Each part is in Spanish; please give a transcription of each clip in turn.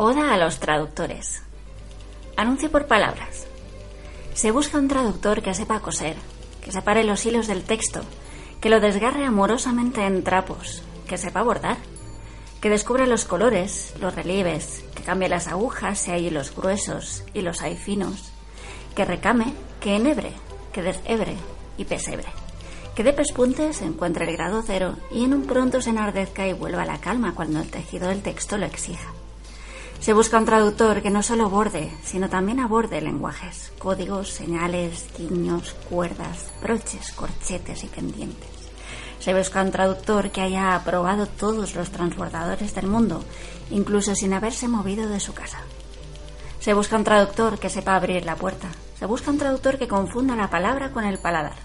Oda a los traductores. Anuncio por palabras. Se busca un traductor que sepa coser, que separe los hilos del texto, que lo desgarre amorosamente en trapos, que sepa bordar, que descubra los colores, los relieves, que cambie las agujas si hay hilos gruesos y los hay finos, que recame, que enhebre, que deshebre y pesebre, que de pespuntes encuentre el grado cero y en un pronto se enardezca y vuelva a la calma cuando el tejido del texto lo exija. Se busca un traductor que no solo borde, sino también aborde lenguajes, códigos, señales, guiños, cuerdas, broches, corchetes y pendientes. Se busca un traductor que haya probado todos los transbordadores del mundo, incluso sin haberse movido de su casa. Se busca un traductor que sepa abrir la puerta. Se busca un traductor que confunda la palabra con el paladar.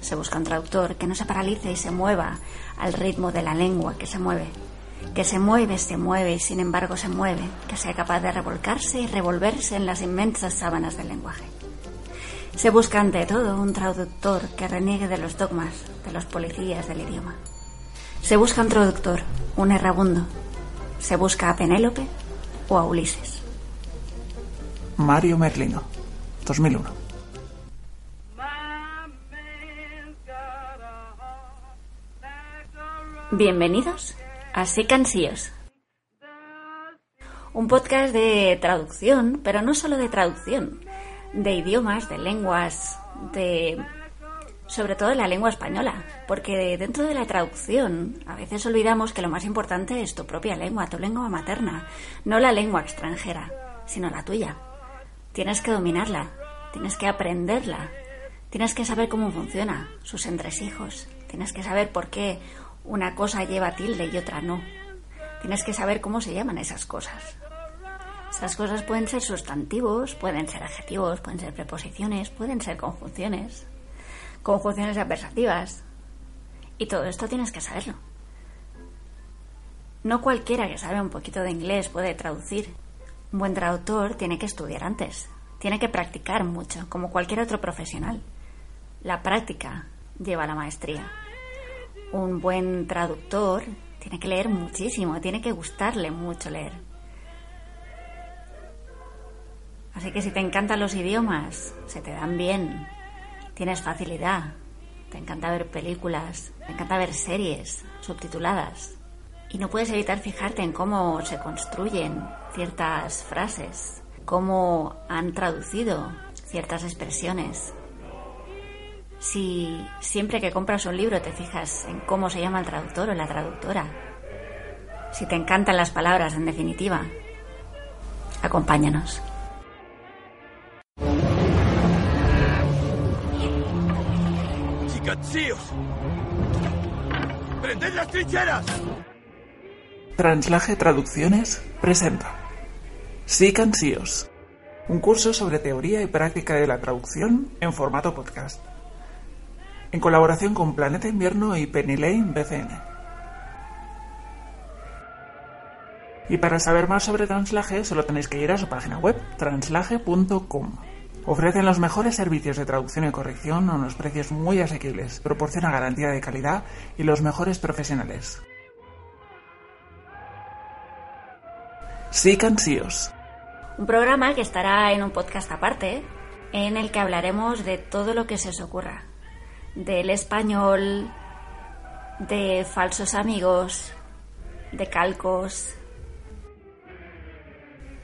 Se busca un traductor que no se paralice y se mueva al ritmo de la lengua que se mueve. Que se mueve, se mueve y sin embargo se mueve. Que sea capaz de revolcarse y revolverse en las inmensas sábanas del lenguaje. Se busca ante todo un traductor que reniegue de los dogmas de los policías del idioma. Se busca un traductor, un errabundo. Se busca a Penélope o a Ulises. Mario Merlino, 2001. Bienvenidos a Sicansíos. Un podcast de traducción, pero no solo de traducción, de idiomas, de lenguas, de sobre todo de la lengua española, porque dentro de la traducción a veces olvidamos que lo más importante es tu propia lengua, tu lengua materna, no la lengua extranjera, sino la tuya. Tienes que dominarla, tienes que aprenderla, tienes que saber cómo funciona, sus entresijos, tienes que saber por qué una cosa lleva tilde y otra no. Tienes que saber cómo se llaman esas cosas. Esas cosas pueden ser sustantivos, pueden ser adjetivos, pueden ser preposiciones, pueden ser conjunciones, conjunciones adversativas. Y todo esto tienes que saberlo. No cualquiera que sabe un poquito de inglés puede traducir. Un buen traductor tiene que estudiar antes, tiene que practicar mucho, como cualquier otro profesional. La práctica lleva a la maestría. Un buen traductor tiene que leer muchísimo, tiene que gustarle mucho leer. Así que si te encantan los idiomas, se te dan bien, tienes facilidad, te encanta ver películas, te encanta ver series subtituladas y no puedes evitar fijarte en cómo se construyen ciertas frases, cómo han traducido ciertas expresiones. Si siempre que compras un libro te fijas en cómo se llama el traductor o la traductora, si te encantan las palabras en definitiva, acompáñanos. ¡Prended las trincheras! Translaje Traducciones presenta Sicansíos, un curso sobre teoría y práctica de la traducción en formato podcast, en colaboración con Planeta Invierno y Penny Lane BCN. Y para saber más sobre Translaje solo tenéis que ir a su página web, translaje.com. Ofrecen los mejores servicios de traducción y corrección a unos precios muy asequibles, proporciona garantía de calidad y los mejores profesionales. Sicansíos. Un programa que estará en un podcast aparte, en el que hablaremos de todo lo que se os ocurra. Del español, de falsos amigos, de calcos,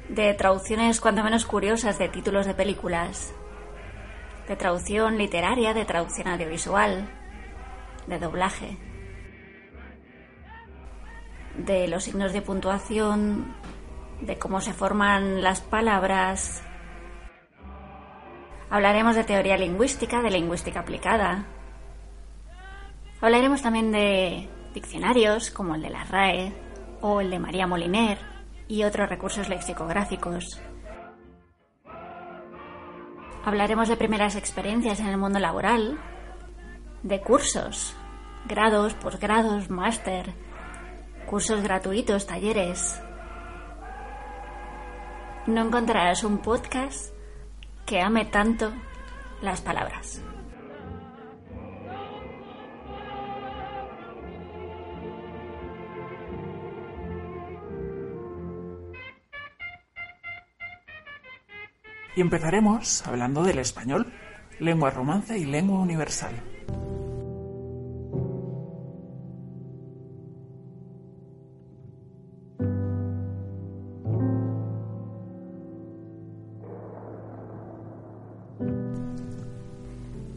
de traducciones cuanto menos curiosas de títulos de películas, de traducción literaria, de traducción audiovisual, de doblaje, de los signos de puntuación, de cómo se forman las palabras. Hablaremos de teoría lingüística, de lingüística aplicada. Hablaremos también de diccionarios como el de la RAE o el de María Moliner y otros recursos lexicográficos. Hablaremos de primeras experiencias en el mundo laboral, de cursos, grados, posgrados, máster, cursos gratuitos, talleres. No encontrarás un podcast que ame tanto las palabras. Y empezaremos hablando del español, lengua romance y lengua universal.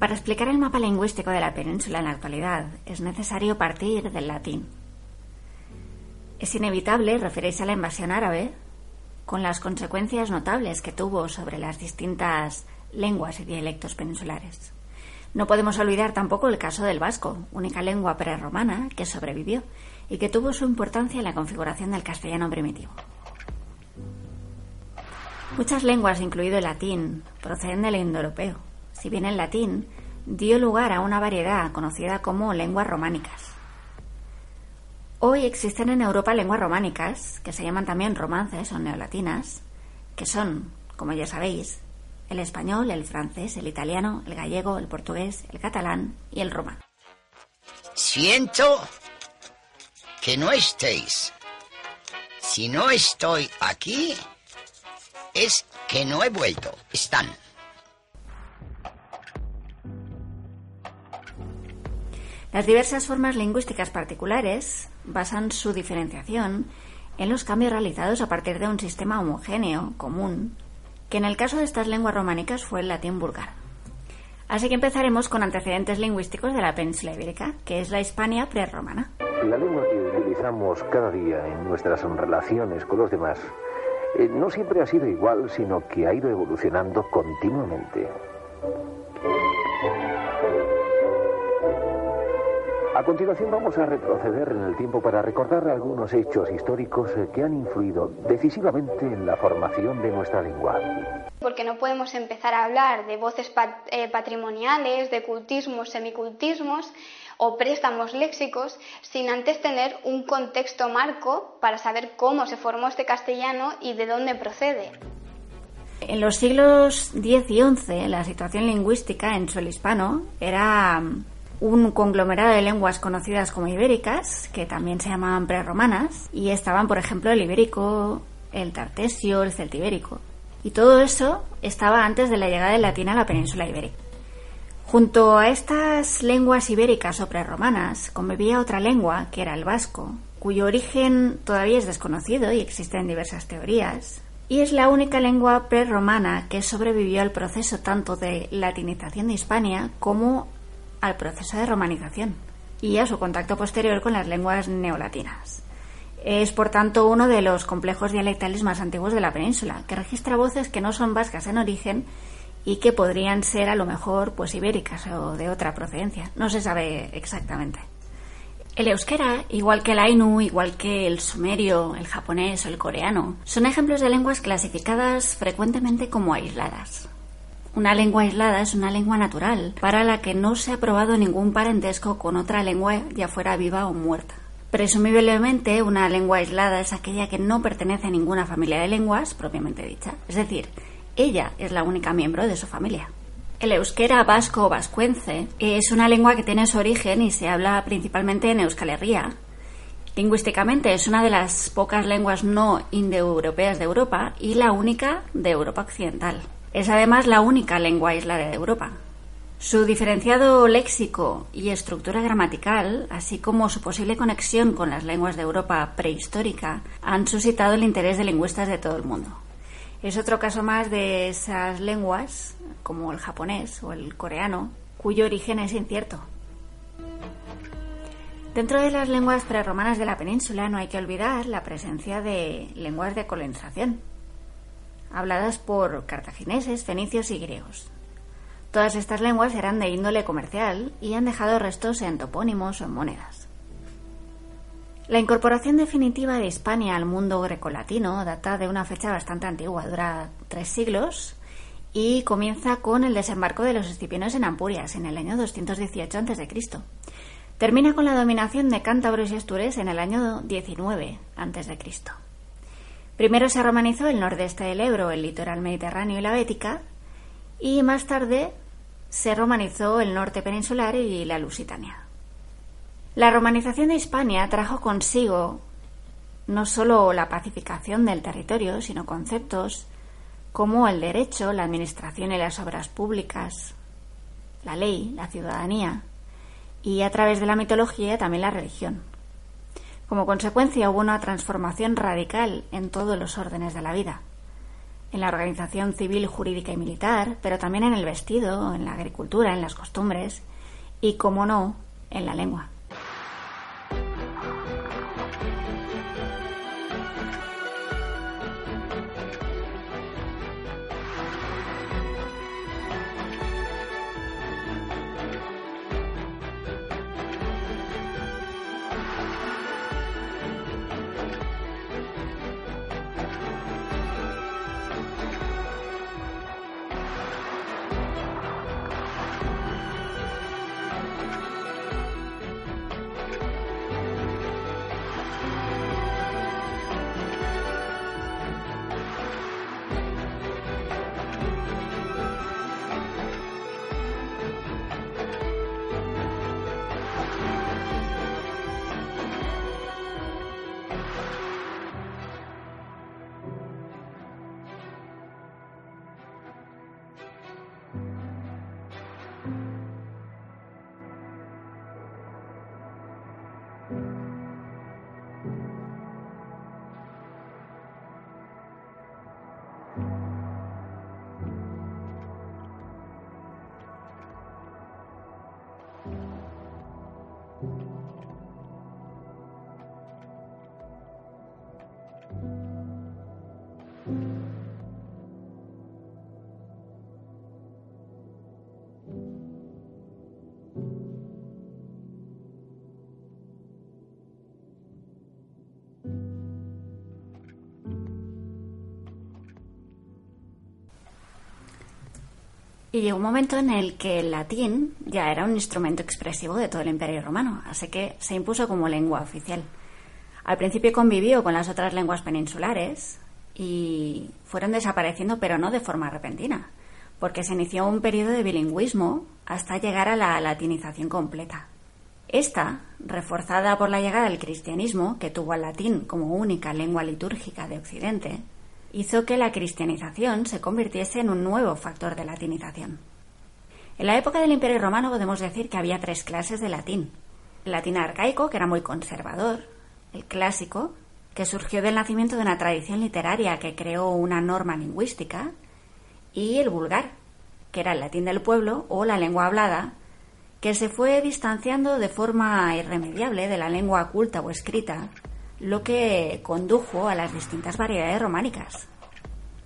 Para explicar el mapa lingüístico de la península en la actualidad es necesario partir del latín. Es inevitable referirse a la invasión árabe con las consecuencias notables que tuvo sobre las distintas lenguas y dialectos peninsulares. No podemos olvidar tampoco el caso del vasco, única lengua prerromana que sobrevivió y que tuvo su importancia en la configuración del castellano primitivo. Muchas lenguas, incluido el latín, proceden del indoeuropeo, si bien el latín dio lugar a una variedad conocida como lenguas románicas. Hoy existen en Europa lenguas románicas, que se llaman también romances o neolatinas, que son, como ya sabéis, el español, el francés, el italiano, el gallego, el portugués, el catalán y el romano. Siento que no estéis. Si no estoy aquí, es que no he vuelto. Están. Las diversas formas lingüísticas particulares basan su diferenciación en los cambios realizados a partir de un sistema homogéneo, común, que en el caso de estas lenguas románicas fue el latín vulgar. Así que empezaremos con antecedentes lingüísticos de la península ibérica, que es la Hispania prerromana. La lengua que utilizamos cada día en nuestras relaciones con los demás eh, no siempre ha sido igual, sino que ha ido evolucionando continuamente. A continuación vamos a retroceder en el tiempo para recordar algunos hechos históricos eh, que han influido decisivamente en la formación de nuestra lengua. Porque no podemos empezar a hablar de voces eh, patrimoniales, de cultismos, semicultismos o préstamos léxicos sin antes tener un contexto marco para saber cómo se formó este castellano y de dónde procede. En los siglos X y XI la situación lingüística en suelo hispano era un conglomerado de lenguas conocidas como ibéricas, que también se llamaban prerromanas, y estaban, por ejemplo, el ibérico, el tartesio, el celtibérico. Y todo eso estaba antes de la llegada del latín a la península ibérica. Junto a estas lenguas ibéricas o prerromanas convivía otra lengua, que era el vasco, cuyo origen todavía es desconocido y existen diversas teorías, y es la única lengua prerromana que sobrevivió al proceso tanto de latinización de Hispania como al proceso de romanización y a su contacto posterior con las lenguas neolatinas. Es, por tanto, uno de los complejos dialectales más antiguos de la península, que registra voces que no son vascas en origen y que podrían ser a lo mejor pues ibéricas o de otra procedencia. No se sabe exactamente. El euskera, igual que el ainu, igual que el sumerio, el japonés o el coreano, son ejemplos de lenguas clasificadas frecuentemente como aisladas. Una lengua aislada es una lengua natural, para la que no se ha probado ningún parentesco con otra lengua, ya fuera viva o muerta. Presumiblemente, una lengua aislada es aquella que no pertenece a ninguna familia de lenguas propiamente dicha, es decir, ella es la única miembro de su familia. El euskera vasco o vascuence es una lengua que tiene su origen y se habla principalmente en Euskal Herria. Lingüísticamente es una de las pocas lenguas no indoeuropeas de Europa y la única de Europa Occidental. Es además la única lengua aislada de Europa. Su diferenciado léxico y estructura gramatical, así como su posible conexión con las lenguas de Europa prehistórica, han suscitado el interés de lingüistas de todo el mundo. Es otro caso más de esas lenguas, como el japonés o el coreano, cuyo origen es incierto. Dentro de las lenguas prerromanas de la península no hay que olvidar la presencia de lenguas de colonización, habladas por cartagineses, fenicios y griegos. Todas estas lenguas eran de índole comercial y han dejado restos en topónimos o en monedas. La incorporación definitiva de Hispania al mundo grecolatino data de una fecha bastante antigua, dura tres siglos y comienza con el desembarco de los escipiones en Ampurias en el año 218 a.C. Termina con la dominación de cántabros y astures en el año 19 a.C. Primero se romanizó el nordeste del Ebro, el litoral mediterráneo y la Bética, y más tarde se romanizó el norte peninsular y la Lusitania. La romanización de Hispania trajo consigo no solo la pacificación del territorio, sino conceptos como el derecho, la administración y las obras públicas, la ley, la ciudadanía y a través de la mitología también la religión. Como consecuencia hubo una transformación radical en todos los órdenes de la vida, en la organización civil, jurídica y militar, pero también en el vestido, en la agricultura, en las costumbres y, como no, en la lengua. Y llegó un momento en el que el latín ya era un instrumento expresivo de todo el Imperio Romano, así que se impuso como lengua oficial. Al principio convivió con las otras lenguas peninsulares y fueron desapareciendo, pero no de forma repentina, porque se inició un periodo de bilingüismo hasta llegar a la latinización completa. Esta, reforzada por la llegada del cristianismo, que tuvo al latín como única lengua litúrgica de Occidente, hizo que la cristianización se convirtiese en un nuevo factor de latinización. En la época del Imperio Romano podemos decir que había tres clases de latín. El latín arcaico, que era muy conservador, el clásico, que surgió del nacimiento de una tradición literaria que creó una norma lingüística, y el vulgar, que era el latín del pueblo o la lengua hablada, que se fue distanciando de forma irremediable de la lengua culta o escrita lo que condujo a las distintas variedades románicas.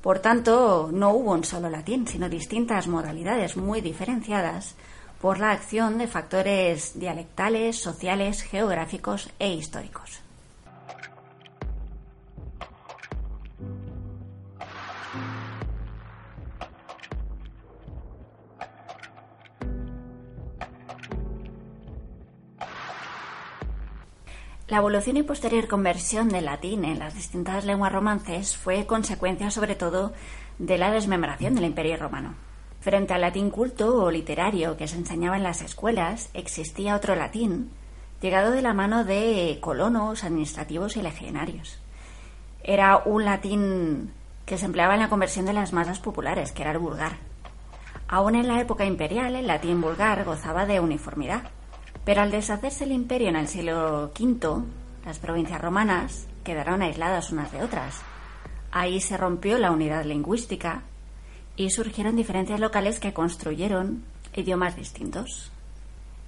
Por tanto, no hubo un solo latín, sino distintas modalidades muy diferenciadas por la acción de factores dialectales, sociales, geográficos e históricos. La evolución y posterior conversión del latín en las distintas lenguas romances fue consecuencia sobre todo de la desmembración del Imperio romano. Frente al latín culto o literario que se enseñaba en las escuelas, existía otro latín, llegado de la mano de colonos, administrativos y legionarios. Era un latín que se empleaba en la conversión de las masas populares, que era el vulgar. Aún en la época imperial, el latín vulgar gozaba de uniformidad. Pero al deshacerse el imperio en el siglo V, las provincias romanas quedaron aisladas unas de otras. Ahí se rompió la unidad lingüística y surgieron diferencias locales que construyeron idiomas distintos.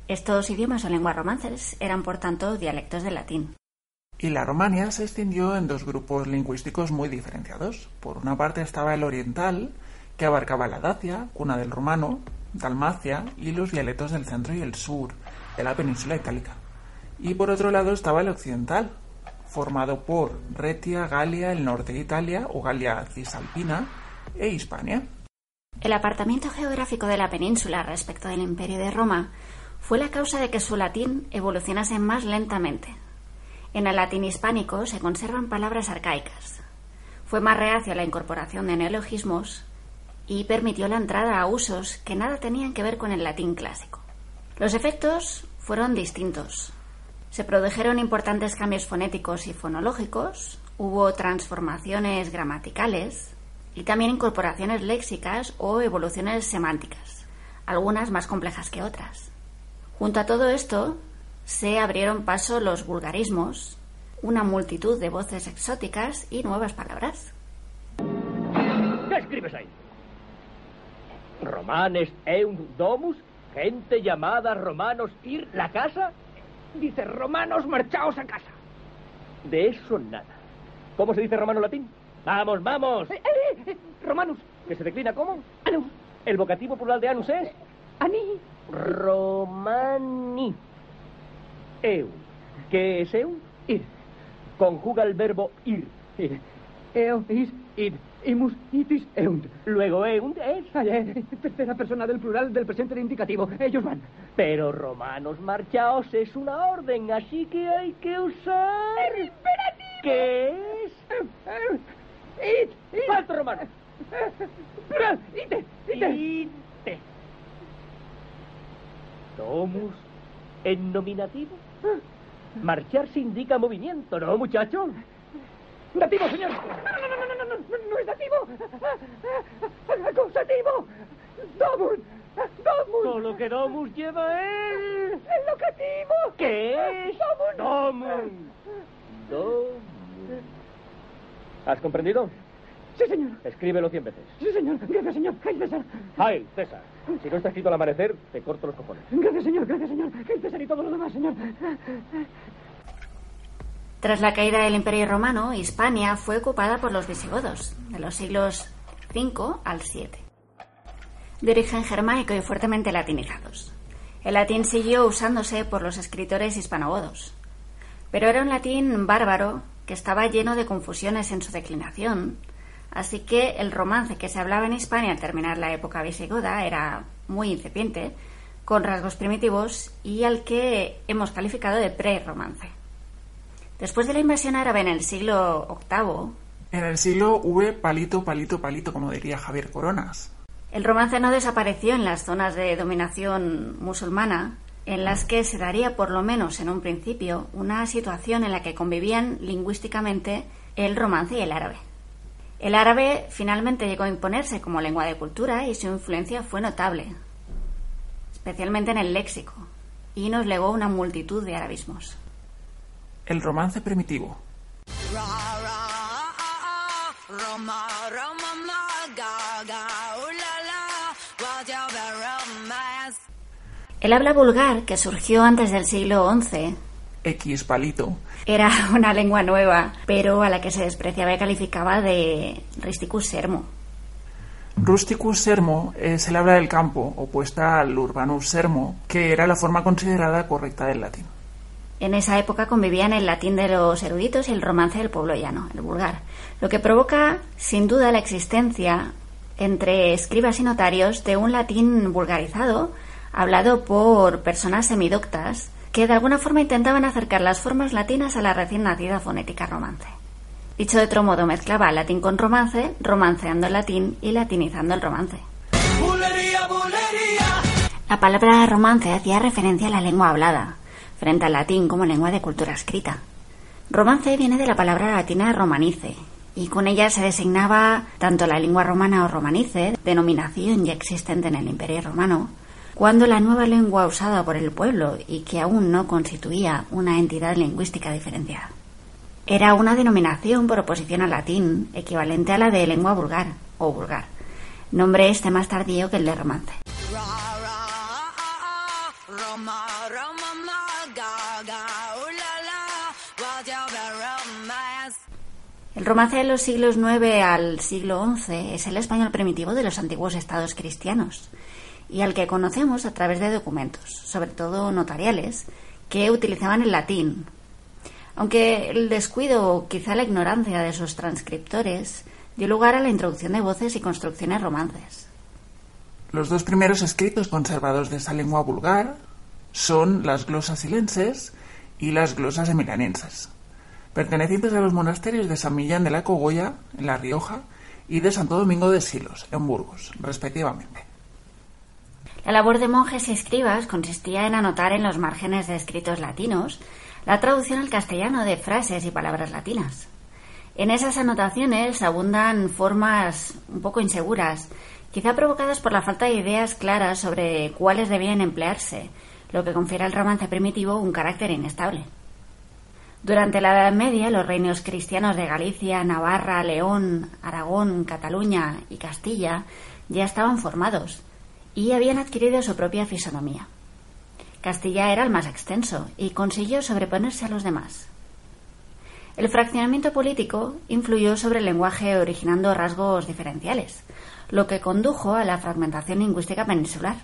Estos idiomas o lenguas romances eran, por tanto, dialectos del latín. Y la Romania se extendió en dos grupos lingüísticos muy diferenciados. Por una parte estaba el oriental, que abarcaba la Dacia, cuna del romano, Dalmacia y los dialectos del centro y el sur, de la península itálica. Y por otro lado estaba el occidental, formado por Retia, Galia, el norte de Italia o Galia cisalpina e Hispania. El apartamiento geográfico de la península respecto del imperio de Roma fue la causa de que su latín evolucionase más lentamente. En el latín hispánico se conservan palabras arcaicas. Fue más reacio a la incorporación de neologismos y permitió la entrada a usos que nada tenían que ver con el latín clásico. Los efectos fueron distintos. Se produjeron importantes cambios fonéticos y fonológicos, hubo transformaciones gramaticales y también incorporaciones léxicas o evoluciones semánticas, algunas más complejas que otras. Junto a todo esto, se abrieron paso los vulgarismos, una multitud de voces exóticas y nuevas palabras. ¿Qué escribes ahí? Romanes eunt domus, gente llamada romanos ir la casa. Dice romanos marchaos a casa. De eso nada. ¿Cómo se dice romano latín? Vamos, vamos. Eh, eh, romanus. ¿Que se declina cómo? Anus. ¿El vocativo plural de anus es? Ani. Romani. Eu. ¿Qué es eu? Ir. Conjuga el verbo ir. Ir. Eo, is, id. Imus, itis, eunt. Luego eunt es. Ayer, tercera persona del plural del presente del indicativo. Ellos van. Pero romanos marchaos es una orden, así que hay que usar. ¡El imperativo! ¿Qué es? Id, id. Falto romano. Plural, ite, ite. Ite. Domus en nominativo. Marchar se indica movimiento, ¿no, muchacho? Dativo, señor. No, no, no, no, no, no, no, no es dativo. Acusativo. Domus. Domus. Solo que Domus lleva el... El locativo. ¿Qué es? Domus. Domus. Domus. ¿Has comprendido? Sí, señor. Escríbelo cien veces. Sí, señor. Gracias, señor. Heil César. Ay, César. Si no está escrito al amanecer, te corto los cojones. Gracias, señor. Gracias, señor. Heil César y todo lo demás, señor. Tras la caída del Imperio Romano, Hispania fue ocupada por los visigodos, de los siglos V al VII. De origen germánico y fuertemente latinizados. El latín siguió usándose por los escritores hispanogodos, pero era un latín bárbaro que estaba lleno de confusiones en su declinación, así que el romance que se hablaba en Hispania al terminar la época visigoda era muy incipiente, con rasgos primitivos y al que hemos calificado de pre-romance. Después de la invasión árabe en el siglo VIII, En el siglo V, palito, palito, palito, como diría Javier Coronas. el romance no desapareció en las zonas de dominación musulmana, en las que se daría, por lo menos en un principio, una situación en la que convivían lingüísticamente el romance y el árabe. El árabe finalmente llegó a imponerse como lengua de cultura y su influencia fue notable, especialmente en el léxico, y nos legó una multitud de arabismos. El romance primitivo. El habla vulgar, que surgió antes del siglo XI, X palito. era una lengua nueva, pero a la que se despreciaba y calificaba de risticus sermo. Rusticus sermo es el habla del campo, opuesta al urbanus sermo, que era la forma considerada correcta del latín. En esa época convivían el latín de los eruditos y el romance del pueblo llano, el vulgar, lo que provoca sin duda la existencia entre escribas y notarios de un latín vulgarizado hablado por personas semidoctas que de alguna forma intentaban acercar las formas latinas a la recién nacida fonética romance. Dicho de otro modo, mezclaba latín con romance, romanceando el latín y latinizando el romance. La palabra romance hacía referencia a la lengua hablada, frente al latín como lengua de cultura escrita. Romance viene de la palabra latina romanice, y con ella se designaba tanto la lengua romana o romanice, denominación ya existente en el Imperio Romano, cuando la nueva lengua usada por el pueblo y que aún no constituía una entidad lingüística diferenciada. Era una denominación por oposición al latín, equivalente a la de lengua vulgar o vulgar, nombre este más tardío que el de romance. El romance de los siglos IX al siglo XI es el español primitivo de los antiguos estados cristianos y al que conocemos a través de documentos, sobre todo notariales, que utilizaban el latín. Aunque el descuido o quizá la ignorancia de sus transcriptores dio lugar a la introducción de voces y construcciones romances. Los dos primeros escritos conservados de esa lengua vulgar son las glosas silenses y las glosas emilanenses, pertenecientes a los monasterios de San Millán de la Cogolla, en La Rioja, y de Santo Domingo de Silos, en Burgos, respectivamente. La labor de monjes y escribas consistía en anotar en los márgenes de escritos latinos la traducción al castellano de frases y palabras latinas. En esas anotaciones abundan formas un poco inseguras, quizá provocadas por la falta de ideas claras sobre cuáles debían emplearse, lo que confiere al romance primitivo un carácter inestable. Durante la Edad Media, los reinos cristianos de Galicia, Navarra, León, Aragón, Cataluña y Castilla ya estaban formados y habían adquirido su propia fisonomía. Castilla era el más extenso y consiguió sobreponerse a los demás. El fraccionamiento político influyó sobre el lenguaje originando rasgos diferenciales, lo que condujo a la fragmentación lingüística peninsular.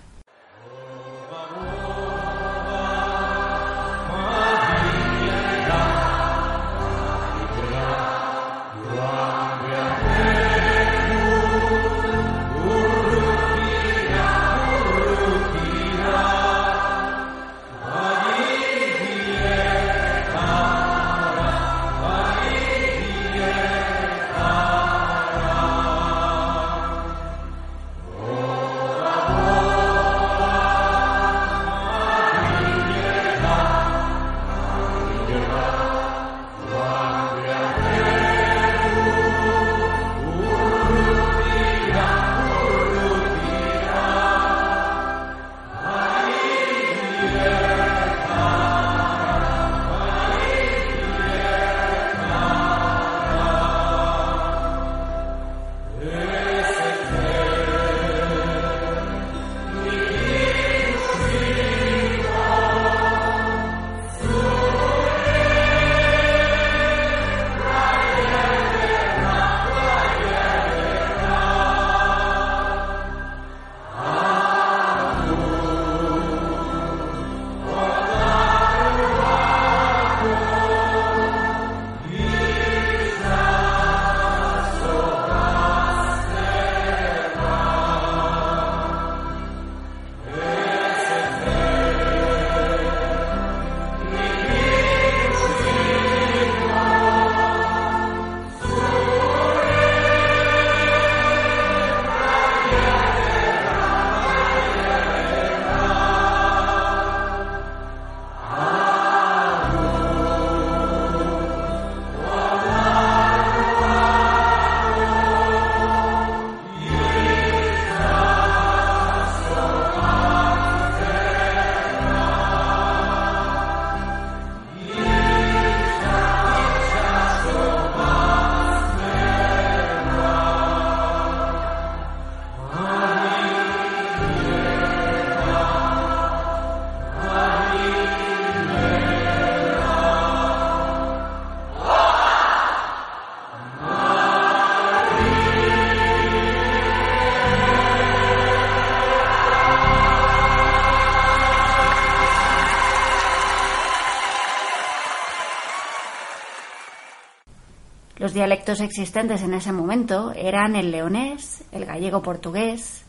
Dialectos existentes en ese momento eran el leonés, el gallego-portugués,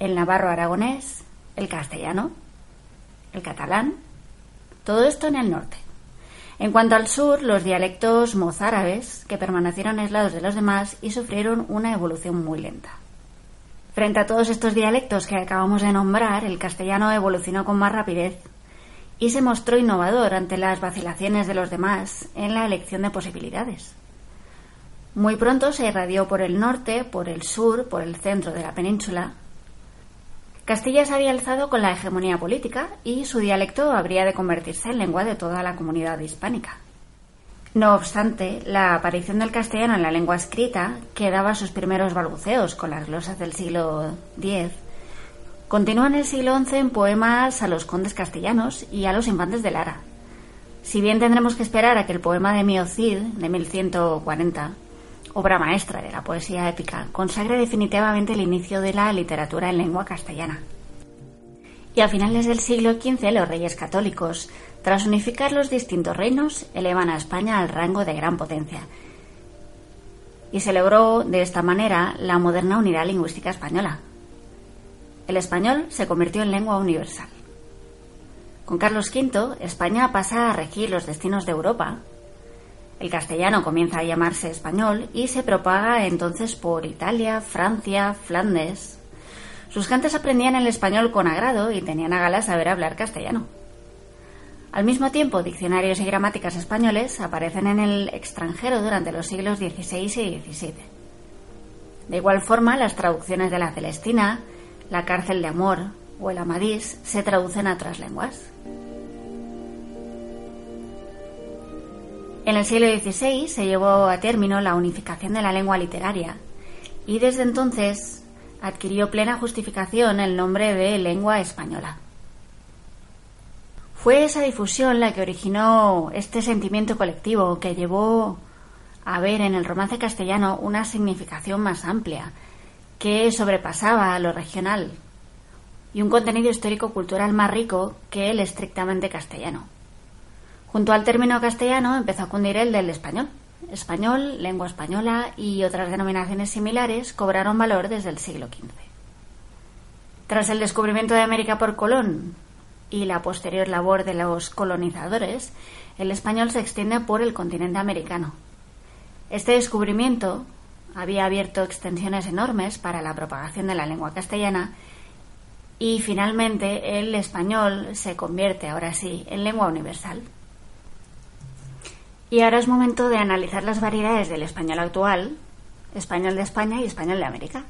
el navarro-aragonés, el castellano, el catalán, todo esto en el norte. En cuanto al sur, los dialectos mozárabes, que permanecieron aislados de los demás y sufrieron una evolución muy lenta. Frente a todos estos dialectos que acabamos de nombrar, el castellano evolucionó con más rapidez y se mostró innovador ante las vacilaciones de los demás en la elección de posibilidades. Muy pronto se irradió por el norte, por el sur, por el centro de la península. Castilla se había alzado con la hegemonía política y su dialecto habría de convertirse en lengua de toda la comunidad hispánica. No obstante, la aparición del castellano en la lengua escrita, que daba sus primeros balbuceos con las glosas del siglo X, continúa en el siglo XI en poemas a los condes castellanos y a los infantes de Lara. Si bien tendremos que esperar a que el poema de Mio Cid, de 1140, obra maestra de la poesía épica, consagra definitivamente el inicio de la literatura en lengua castellana. Y a finales del siglo XV los reyes católicos, tras unificar los distintos reinos, elevan a España al rango de gran potencia. Y se logró de esta manera la moderna unidad lingüística española. El español se convirtió en lengua universal. Con Carlos V, España pasa a regir los destinos de Europa el castellano comienza a llamarse español y se propaga entonces por Italia, Francia, Flandes. Sus gentes aprendían el español con agrado y tenían a gala saber hablar castellano. Al mismo tiempo, diccionarios y gramáticas españoles aparecen en el extranjero durante los siglos XVI y XVII. De igual forma, las traducciones de la Celestina, la cárcel de amor o el Amadís se traducen a otras lenguas. En el siglo XVI se llevó a término la unificación de la lengua literaria y desde entonces adquirió plena justificación el nombre de lengua española. Fue esa difusión la que originó este sentimiento colectivo que llevó a ver en el romance castellano una significación más amplia, que sobrepasaba a lo regional, y un contenido histórico-cultural más rico que el estrictamente castellano. Junto al término castellano empezó a cundir el del español. Español, lengua española y otras denominaciones similares cobraron valor desde el siglo XV. Tras el descubrimiento de América por Colón y la posterior labor de los colonizadores, el español se extiende por el continente americano, este descubrimiento había abierto extensiones enormes para la propagación de la lengua castellana y finalmente el español se convierte ahora sí en lengua universal. Y ahora es momento de analizar las variedades del español actual, español de España y español de América.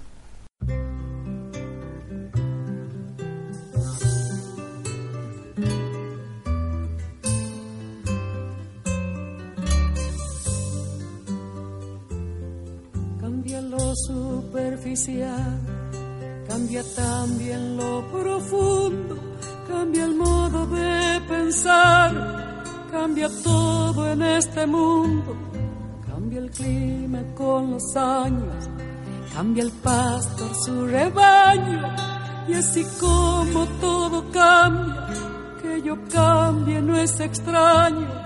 superficial, cambia también lo profundo, cambia el modo de pensar, cambia todo en este mundo, cambia el clima con los años, cambia el pastor su rebaño, y así como todo cambia, que yo cambie no es extraño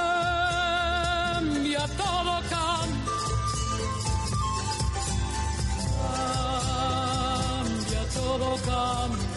todo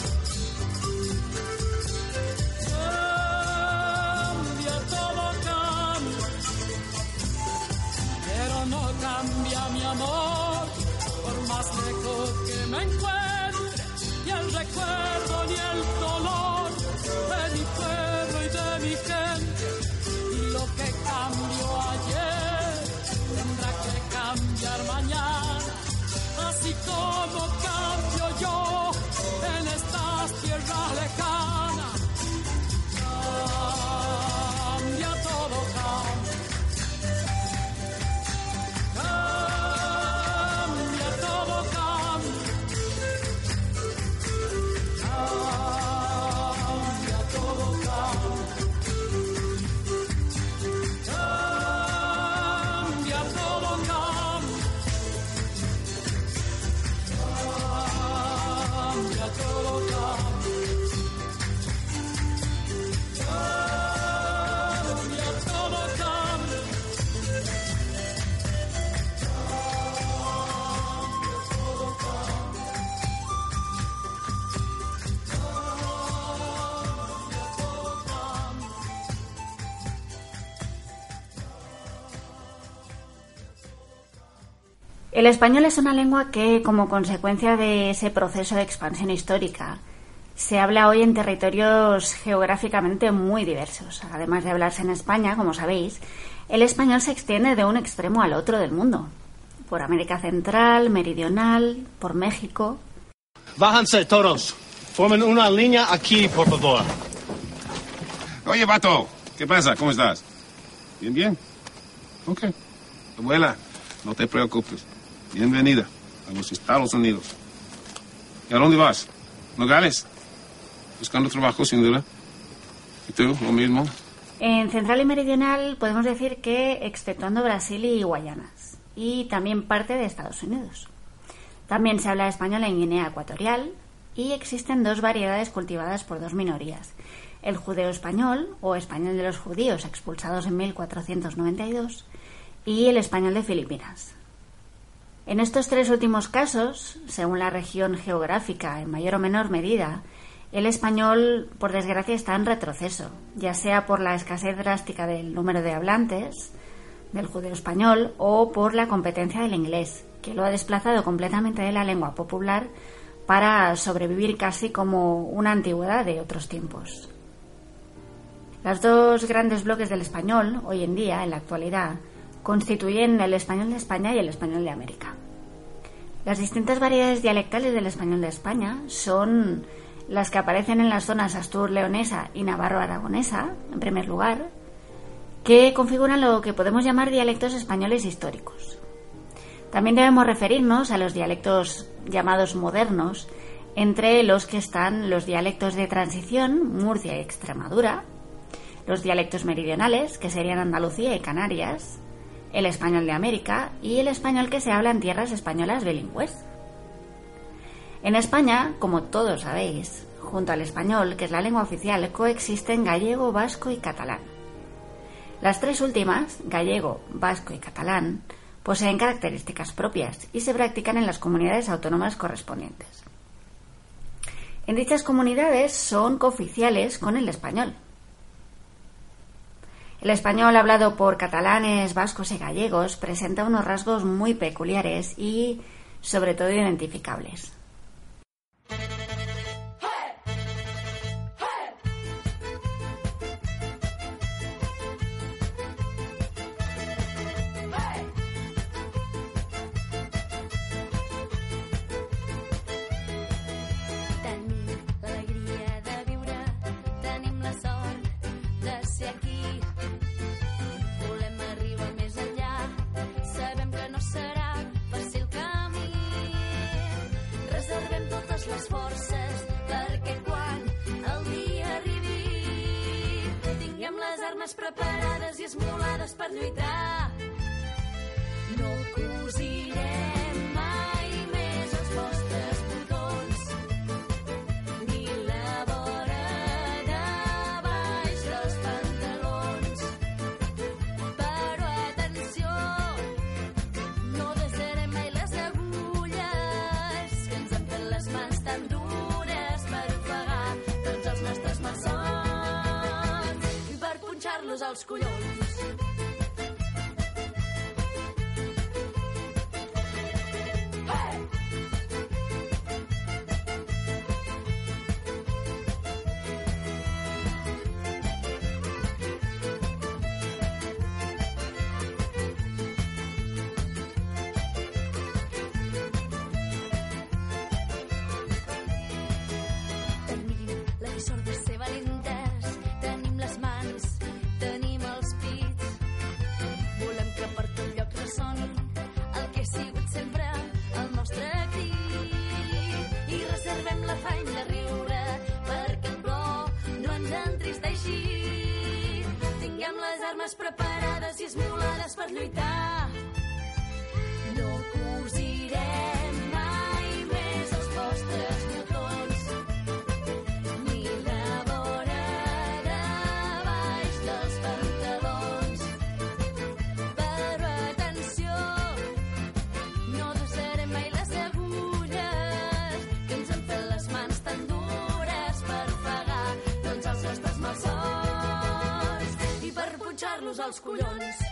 El español es una lengua que, como consecuencia de ese proceso de expansión histórica, se habla hoy en territorios geográficamente muy diversos. Además de hablarse en España, como sabéis, el español se extiende de un extremo al otro del mundo. Por América Central, Meridional, por México. Bájanse todos. Formen una línea aquí, por favor. Oye, vato, ¿qué pasa? ¿Cómo estás? Bien, bien. Ok. Abuela, no te preocupes. Bienvenida a los Estados Unidos. ¿Y a dónde vas? ¿Nogales? Buscando trabajo, sin duda. ¿Y tú, lo mismo? En Central y Meridional podemos decir que exceptuando Brasil y Guayanas, y también parte de Estados Unidos. También se habla español en Guinea Ecuatorial y existen dos variedades cultivadas por dos minorías. El judeo español o español de los judíos expulsados en 1492 y el español de Filipinas. En estos tres últimos casos, según la región geográfica, en mayor o menor medida, el español, por desgracia, está en retroceso, ya sea por la escasez drástica del número de hablantes del judeo español o por la competencia del inglés, que lo ha desplazado completamente de la lengua popular para sobrevivir casi como una antigüedad de otros tiempos. Los dos grandes bloques del español, hoy en día, en la actualidad, constituyen el español de España y el español de América. Las distintas variedades dialectales del español de España son las que aparecen en las zonas astur-leonesa y navarro-aragonesa, en primer lugar, que configuran lo que podemos llamar dialectos españoles históricos. También debemos referirnos a los dialectos llamados modernos, entre los que están los dialectos de transición, Murcia y Extremadura, los dialectos meridionales, que serían Andalucía y Canarias, el español de América y el español que se habla en tierras españolas bilingües. En España, como todos sabéis, junto al español, que es la lengua oficial, coexisten gallego, vasco y catalán. Las tres últimas, gallego, vasco y catalán, poseen características propias y se practican en las comunidades autónomas correspondientes. En dichas comunidades son cooficiales con el español. El español hablado por catalanes, vascos y gallegos presenta unos rasgos muy peculiares y, sobre todo, identificables. Armes preparades i esmolades per lluitar. No cosirem punxar-los als collons. Tinguem les per punxar-los als collons.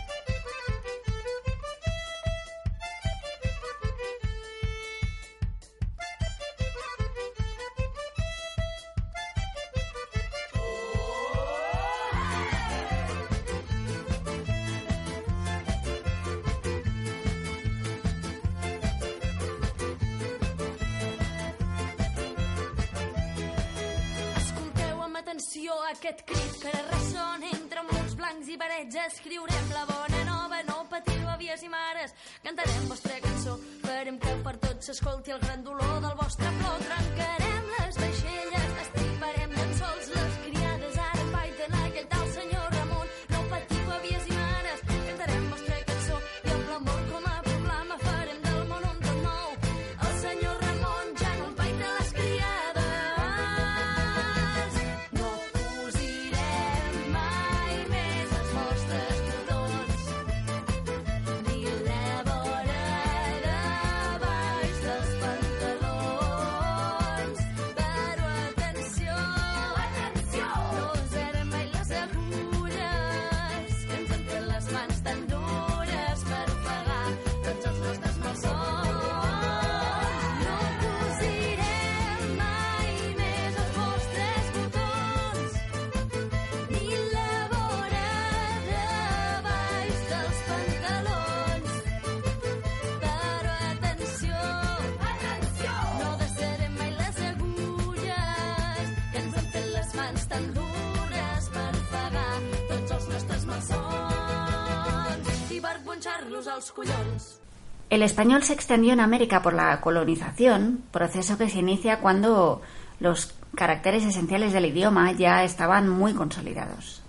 El español se extendió en América por la colonización, proceso que se inicia cuando los caracteres esenciales del idioma ya estaban muy consolidados.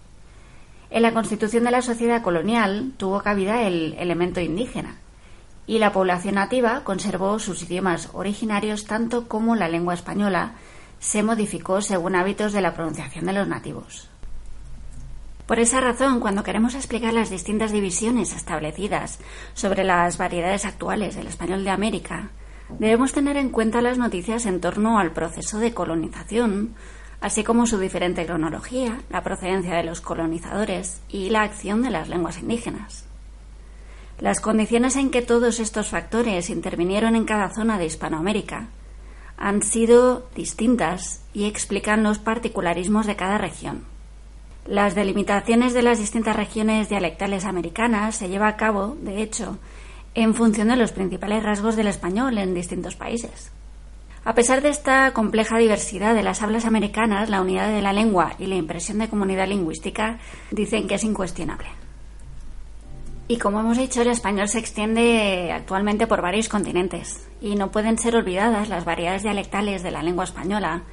En la constitución de la sociedad colonial tuvo cabida el elemento indígena, y la población nativa conservó sus idiomas originarios tanto como la lengua española se modificó según hábitos de la pronunciación de los nativos. Por esa razón, cuando queremos explicar las distintas divisiones establecidas sobre las variedades actuales del español de América, debemos tener en cuenta las noticias en torno al proceso de colonización, así como su diferente cronología, la procedencia de los colonizadores y la acción de las lenguas indígenas. Las condiciones en que todos estos factores intervinieron en cada zona de Hispanoamérica han sido distintas y explican los particularismos de cada región. Las delimitaciones de las distintas regiones dialectales americanas se lleva a cabo, de hecho, en función de los principales rasgos del español en distintos países. A pesar de esta compleja diversidad de las hablas americanas, la unidad de la lengua y la impresión de comunidad lingüística dicen que es incuestionable. Y como hemos dicho, el español se extiende actualmente por varios continentes y no pueden ser olvidadas las variedades dialectales de la lengua española,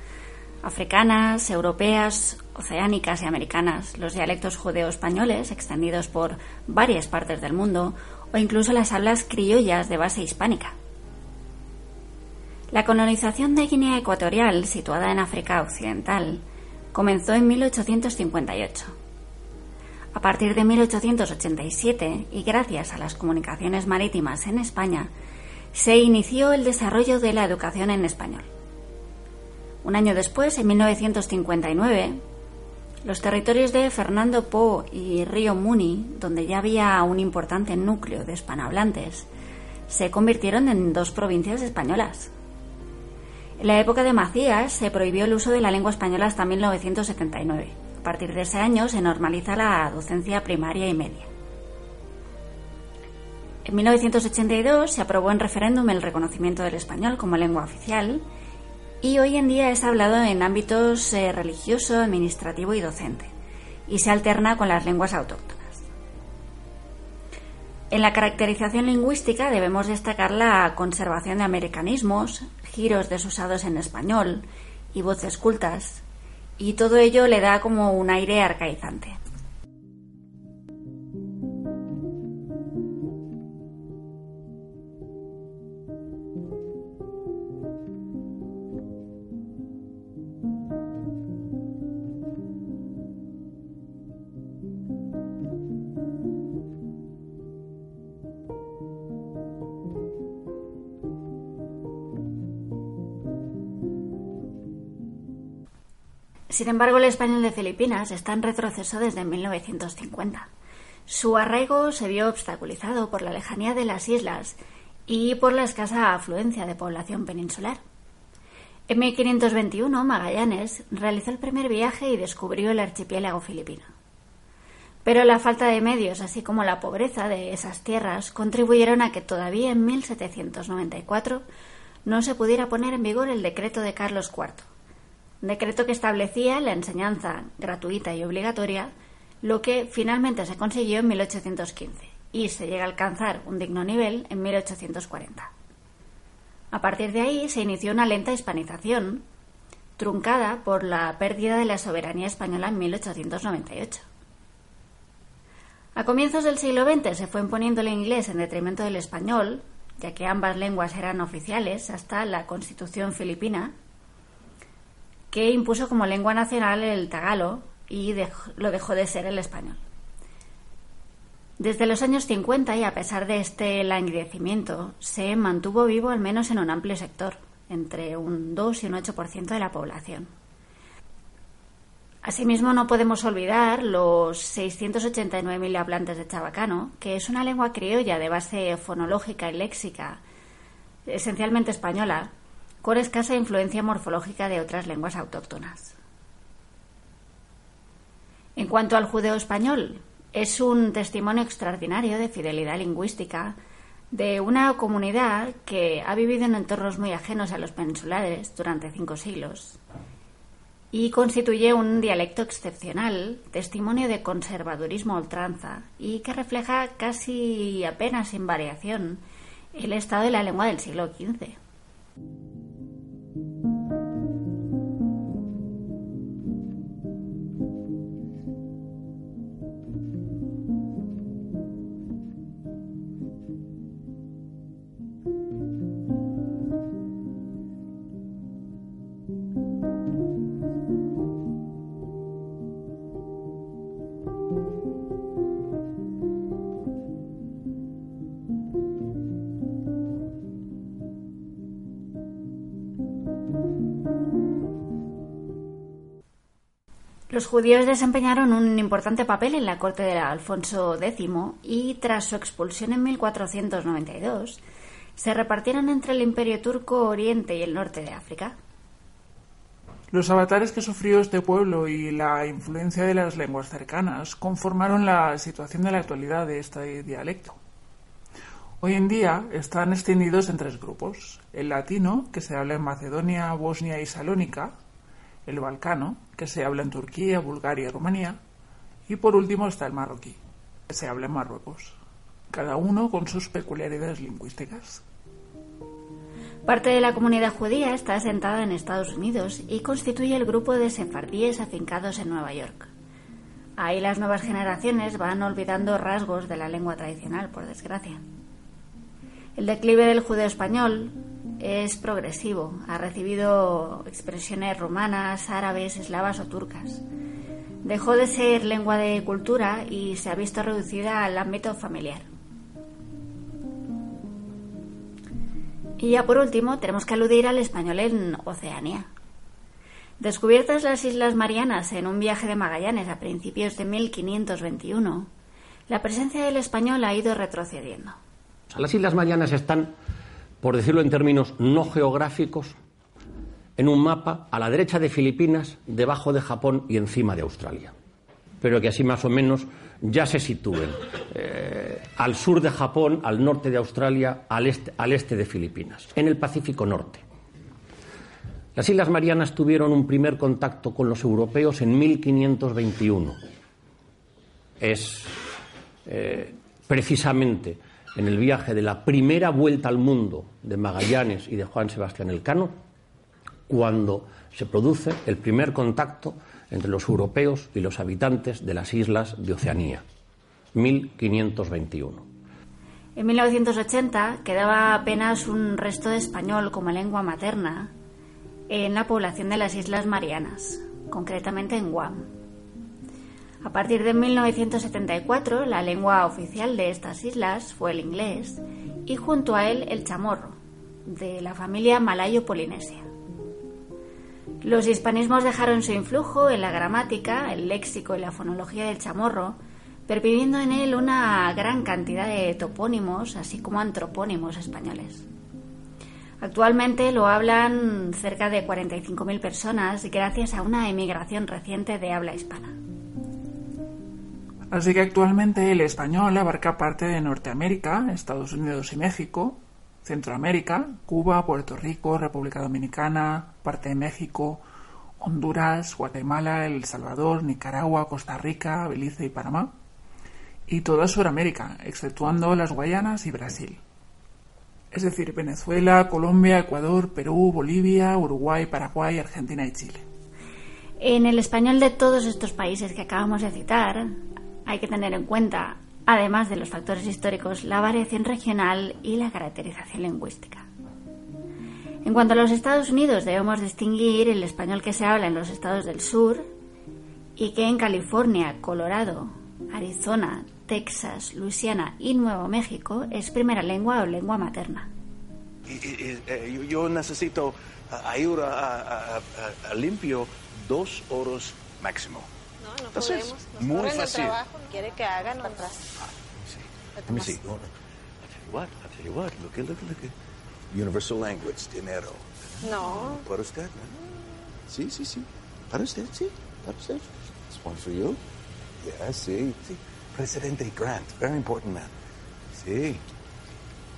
africanas, europeas, oceánicas y americanas, los dialectos judeo-españoles extendidos por varias partes del mundo o incluso las hablas criollas de base hispánica. La colonización de Guinea Ecuatorial, situada en África Occidental, comenzó en 1858. A partir de 1887, y gracias a las comunicaciones marítimas en España, se inició el desarrollo de la educación en español. Un año después, en 1959, los territorios de Fernando Po y Río Muni, donde ya había un importante núcleo de hispanohablantes, se convirtieron en dos provincias españolas. En la época de Macías se prohibió el uso de la lengua española hasta 1979. A partir de ese año se normaliza la docencia primaria y media. En 1982 se aprobó en referéndum el reconocimiento del español como lengua oficial y hoy en día es hablado en ámbitos eh, religioso, administrativo y docente, y se alterna con las lenguas autóctonas. En la caracterización lingüística debemos destacar la conservación de americanismos, giros desusados en español y voces cultas, y todo ello le da como un aire arcaizante. Sin embargo, el español de Filipinas está en retroceso desde 1950. Su arraigo se vio obstaculizado por la lejanía de las islas y por la escasa afluencia de población peninsular. En 1521, Magallanes realizó el primer viaje y descubrió el archipiélago filipino. Pero la falta de medios, así como la pobreza de esas tierras, contribuyeron a que todavía en 1794 no se pudiera poner en vigor el decreto de Carlos IV, decreto que establecía la enseñanza gratuita y obligatoria, lo que finalmente se consiguió en 1815 y se llega a alcanzar un digno nivel en 1840. A partir de ahí se inició una lenta hispanización, truncada por la pérdida de la soberanía española en 1898. A comienzos del siglo XX se fue imponiendo el inglés en detrimento del español, ya que ambas lenguas eran oficiales hasta la Constitución filipina que impuso como lengua nacional el tagalo y lo dejó de ser el español. Desde los años 50 y a pesar de este languidecimiento, se mantuvo vivo al menos en un amplio sector, entre un 2 y un 8% de la población. Asimismo, no podemos olvidar los 689.000 hablantes de chabacano, que es una lengua criolla de base fonológica y léxica, esencialmente española, con escasa influencia morfológica de otras lenguas autóctonas. En cuanto al judeo español, es un testimonio extraordinario de fidelidad lingüística de una comunidad que ha vivido en entornos muy ajenos a los peninsulares durante cinco siglos y constituye un dialecto excepcional, testimonio de conservadurismo ultranza y que refleja casi apenas sin variación el estado de la lengua del siglo XV. Los judíos desempeñaron un importante papel en la corte de Alfonso X y tras su expulsión en 1492 se repartieron entre el imperio turco oriente y el norte de África. Los avatares que sufrió este pueblo y la influencia de las lenguas cercanas conformaron la situación de la actualidad de este dialecto. Hoy en día están extendidos en tres grupos. El latino, que se habla en Macedonia, Bosnia y Salónica, el balcano, que se habla en Turquía, Bulgaria y Rumanía, y por último está el marroquí, que se habla en Marruecos, cada uno con sus peculiaridades lingüísticas. Parte de la comunidad judía está asentada en Estados Unidos y constituye el grupo de sefardíes afincados en Nueva York. Ahí las nuevas generaciones van olvidando rasgos de la lengua tradicional, por desgracia. El declive del judeo español es progresivo. Ha recibido expresiones romanas, árabes, eslavas o turcas. Dejó de ser lengua de cultura y se ha visto reducida al ámbito familiar. Y ya por último, tenemos que aludir al español en Oceanía. Descubiertas las Islas Marianas en un viaje de Magallanes a principios de 1521, la presencia del español ha ido retrocediendo. Las Islas Marianas están por decirlo en términos no geográficos, en un mapa a la derecha de Filipinas, debajo de Japón y encima de Australia. Pero que así más o menos ya se sitúen eh, al sur de Japón, al norte de Australia, al este, de Filipinas, en el Pacífico Norte. Las Islas Marianas tuvieron un primer contacto con los europeos en 1521. Es eh, precisamente en el viaje de la primera vuelta al mundo de Magallanes y de Juan Sebastián Elcano cuando se produce el primer contacto entre los europeos y los habitantes de las islas de Oceanía, 1521. En 1980 quedaba apenas un resto de español como lengua materna en la población de las Islas Marianas, concretamente en Guam. A partir de 1974, la lengua oficial de estas islas fue el inglés y junto a él el chamorro, de la familia malayo-polinesia. Los hispanismos dejaron su influjo en la gramática, el léxico y la fonología del chamorro, perviviendo en él una gran cantidad de topónimos, así como antropónimos españoles. Actualmente lo hablan cerca de 45.000 personas gracias a una emigración reciente de habla hispana. Así que actualmente el español abarca parte de Norteamérica, Estados Unidos y México, Centroamérica, Cuba, Puerto Rico, República Dominicana, parte de México, Honduras, Guatemala, El Salvador, Nicaragua, Costa Rica, Belice y Panamá, y toda Sudamérica, exceptuando las Guayanas y Brasil. Es decir, Venezuela, Colombia, Ecuador, Perú, Bolivia, Uruguay, Paraguay, Argentina y Chile. En el español de todos estos países que acabamos de citar, hay que tener en cuenta además de los factores históricos, la variación regional y la caracterización lingüística. En cuanto a los Estados Unidos, debemos distinguir el español que se habla en los estados del sur y que en California, Colorado, Arizona, Texas, Luisiana y Nuevo México es primera lengua o lengua materna. Eh, yo necesito ayuda a, limpio dos horas máximo. No, no podemos. muy fácil. Quiere que hagan atrás. Let me see. No, no. I'll tell you what. I'll tell you what. Look at, look at, look at. Universal language, dinero. No. Para usted. Sí, sí, sí. Para usted, sí. Para usted. It's one for you. Yeah, sí, sí. Presidente Grant, very important man. Sí.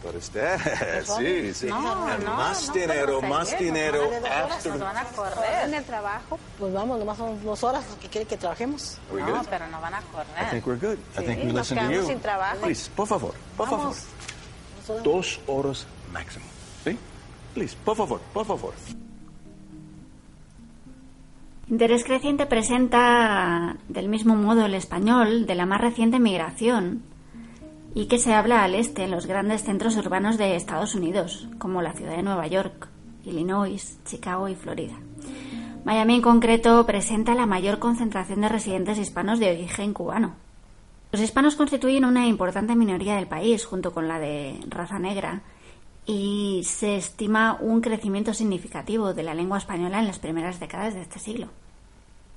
Para usted, sí, sí. No, no, más no, dinero, más dinero. Nos After... van a correr. En el trabajo, pues vamos, nomás son dos horas que quiere que trabajemos. No, good? pero nos van a I correr. think we're good. I Sí, think we nos listen to you. sin trabajo. Please, por favor, por favor. Vamos. Dos horas máximo. ¿Sí? Please, por favor, por favor. Interés creciente presenta del mismo modo el español de la más reciente migración y que se habla al este en los grandes centros urbanos de Estados Unidos, como la ciudad de Nueva York, Illinois, Chicago y Florida. Miami en concreto presenta la mayor concentración de residentes hispanos de origen cubano. Los hispanos constituyen una importante minoría del país, junto con la de raza negra, y se estima un crecimiento significativo de la lengua española en las primeras décadas de este siglo.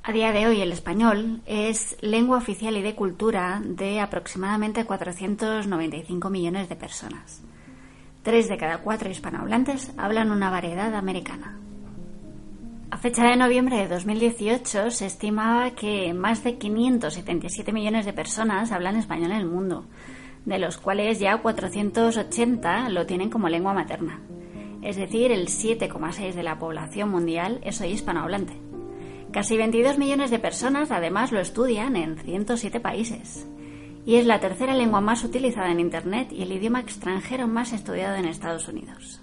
A día de hoy el español es lengua oficial y de cultura de aproximadamente 495 millones de personas. Tres de cada cuatro hispanohablantes hablan una variedad americana. A fecha de noviembre de 2018 se estimaba que más de 577 millones de personas hablan español en el mundo, de los cuales ya 480 lo tienen como lengua materna. Es decir, el 7,6 de la población mundial es hoy hispanohablante. Casi 22 millones de personas además lo estudian en 107 países. Y es la tercera lengua más utilizada en Internet y el idioma extranjero más estudiado en Estados Unidos.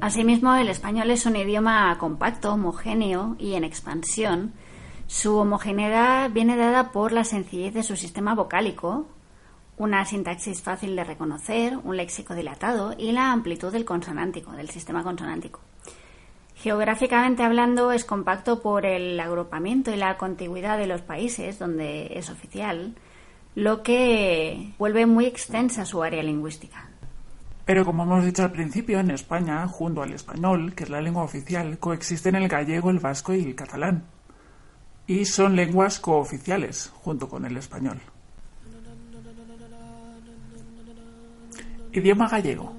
Asimismo, el español es un idioma compacto, homogéneo y en expansión. Su homogeneidad viene dada por la sencillez de su sistema vocálico, una sintaxis fácil de reconocer, un léxico dilatado y la amplitud del consonántico, del sistema consonántico. Geográficamente hablando, es compacto por el agrupamiento y la contigüidad de los países donde es oficial, lo que vuelve muy extensa su área lingüística. Pero como hemos dicho al principio, en España, junto al español, que es la lengua oficial, coexisten el gallego, el vasco y el catalán. Y son lenguas cooficiales, junto con el español. Idioma gallego.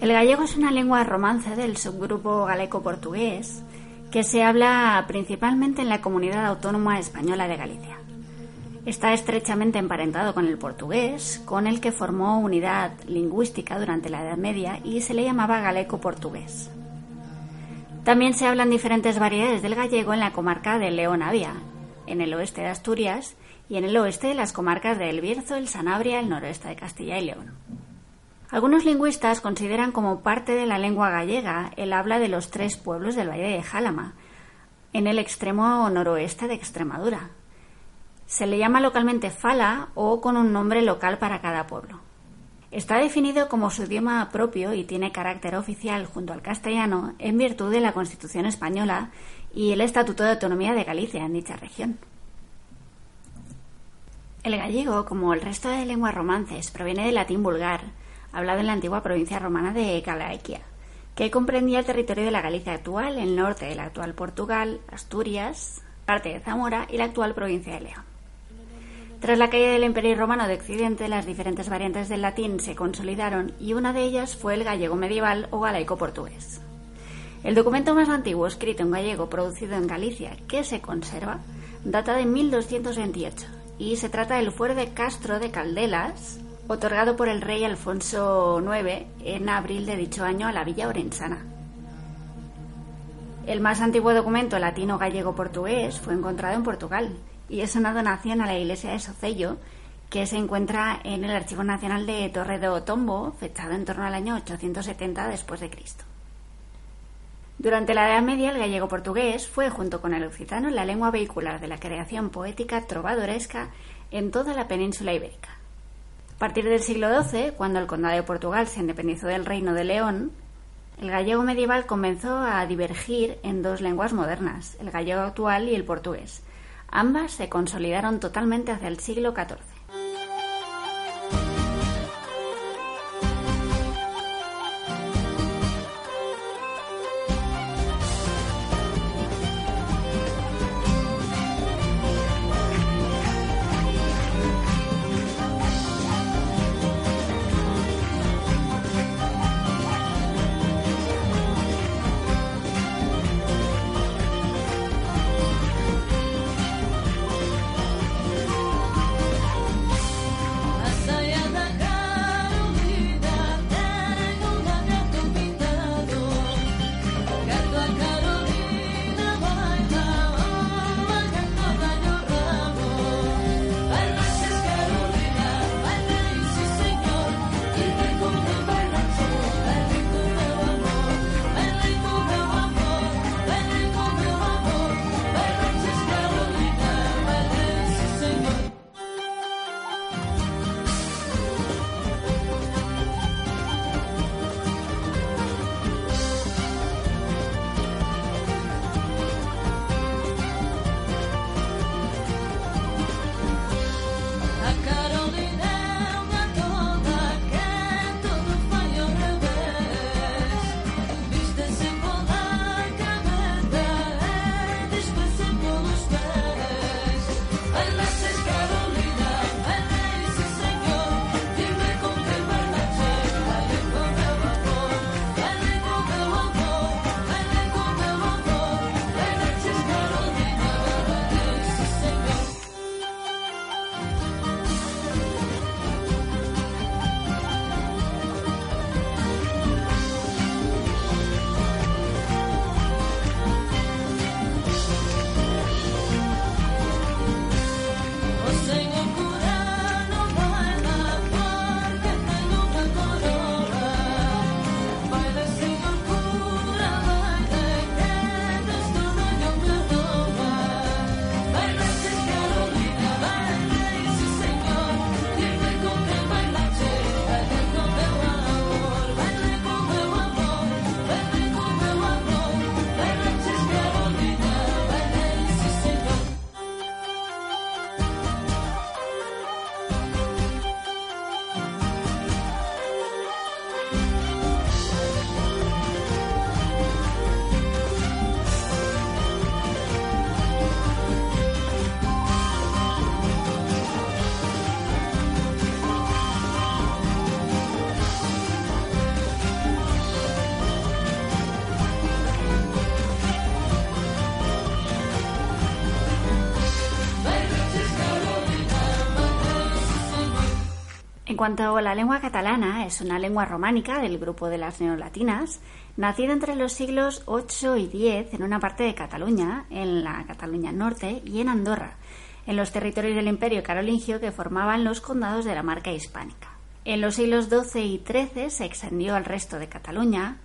El gallego es una lengua romance del subgrupo galeco-portugués que se habla principalmente en la comunidad autónoma española de Galicia. Está estrechamente emparentado con el portugués, con el que formó unidad lingüística durante la Edad Media y se le llamaba galeco-portugués. También se hablan diferentes variedades del gallego en la comarca de León-Avia, en el oeste de Asturias y en el oeste las comarcas de El Bierzo, el Sanabria, el noroeste de Castilla y León. Algunos lingüistas consideran como parte de la lengua gallega el habla de los tres pueblos del Valle de Jálama, en el extremo noroeste de Extremadura. Se le llama localmente fala o con un nombre local para cada pueblo. Está definido como su idioma propio y tiene carácter oficial junto al castellano en virtud de la Constitución española y el Estatuto de Autonomía de Galicia en dicha región. El gallego, como el resto de lenguas romances, proviene del latín vulgar, hablado en la antigua provincia romana de Galaiquia, que comprendía el territorio de la Galicia actual, el norte del actual Portugal, Asturias, parte de Zamora y la actual provincia de León. Tras la caída del Imperio Romano de Occidente, las diferentes variantes del latín se consolidaron y una de ellas fue el gallego medieval o galaico portugués. El documento más antiguo escrito en gallego producido en Galicia que se conserva data de 1228 y se trata del fuero de Castro de Caldelas, otorgado por el rey Alfonso IX en abril de dicho año a la villa orensana. El más antiguo documento latino gallego-portugués fue encontrado en Portugal y es una donación a la iglesia de Socello que se encuentra en el Archivo Nacional de Torre de Otombo, fechado en torno al año 870 después de Cristo. Durante la Edad Media, el gallego portugués fue, junto con el occitano, la lengua vehicular de la creación poética trovadoresca en toda la península ibérica. A partir del siglo XII, cuando el condado de Portugal se independizó del reino de León, el gallego medieval comenzó a divergir en dos lenguas modernas, el gallego actual y el portugués. Ambas se consolidaron totalmente hacia el siglo XIV. Cuanto a la lengua catalana, es una lengua románica del grupo de las neolatinas, nacida entre los siglos 8 y 10 en una parte de Cataluña, en la Cataluña Norte y en Andorra, en los territorios del Imperio Carolingio que formaban los condados de la marca hispánica. En los siglos XII y XIII se extendió al resto de Cataluña,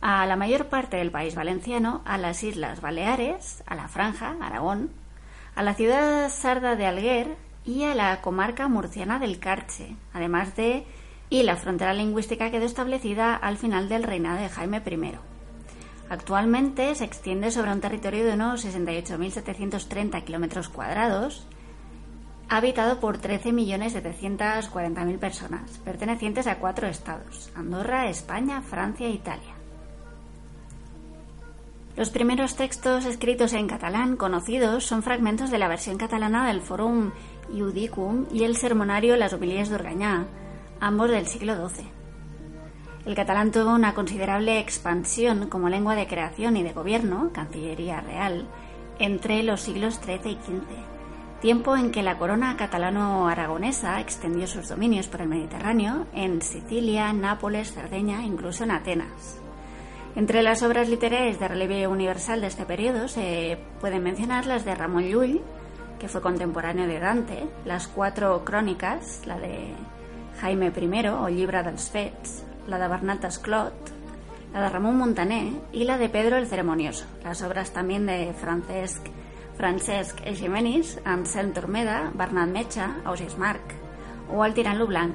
a la mayor parte del país valenciano, a las Islas Baleares, a la Franja, Aragón, a la ciudad sarda de Alguer y a la comarca murciana del Carche, además de y la frontera lingüística quedó establecida al final del reinado de Jaime I. Actualmente se extiende sobre un territorio de unos 68.730 kilómetros cuadrados, habitado por 13.740.000 personas, pertenecientes a cuatro estados: Andorra, España, Francia e Italia. Los primeros textos escritos en catalán conocidos son fragmentos de la versión catalana del Forum Iudicum y el sermonario Las Homilías de Orgañá, ambos del siglo XII. El catalán tuvo una considerable expansión como lengua de creación y de gobierno, Cancillería Real, entre los siglos XIII y XV, tiempo en que la corona catalano-aragonesa extendió sus dominios por el Mediterráneo, en Sicilia, Nápoles, Cerdeña, incluso en Atenas. Entre las obras literarias de relieve universal de este periodo se pueden mencionar las de Ramón Llull, que fue contemporáneo de Dante, las cuatro crónicas, la de Jaime I o Llibre dels Fets, la de Bernat Esclot, la de Ramón Montaner y la de Pedro el Ceremonioso, las obras también de Francesc, Francesc Eiximenis, Anselm Tormeda, Bernat Mecha, Ausias Marc o el tirant Blanc,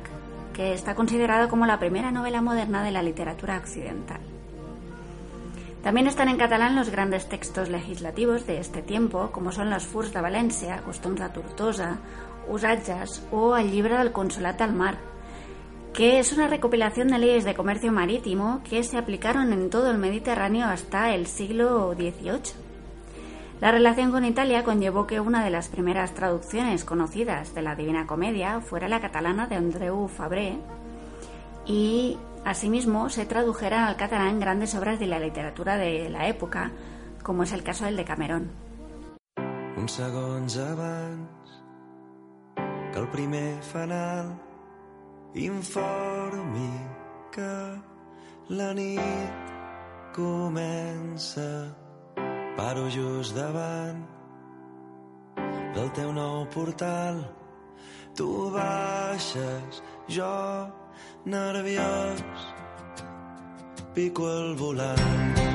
que está considerado como la primera novela moderna de la literatura occidental. También están en catalán los grandes textos legislativos de este tiempo, como son los Furs de Valencia, Costums de Tortosa, Usatges o el Llibre del Consolat al Mar, que es una recopilación de leyes de comercio marítimo que se aplicaron en todo el Mediterráneo hasta el siglo XVIII. La relación con Italia conllevó que una de las primeras traducciones conocidas de la Divina Comedia fuera la catalana de Andreu Fabré y asimismo se tradujeran al catalán grandes obras de la literatura de la època, como és el caso del de Camerón. Uns segons abans que el primer fanal informi que la nit comença paro just davant del teu nou portal tu baixes jo nerviós. Pico el volant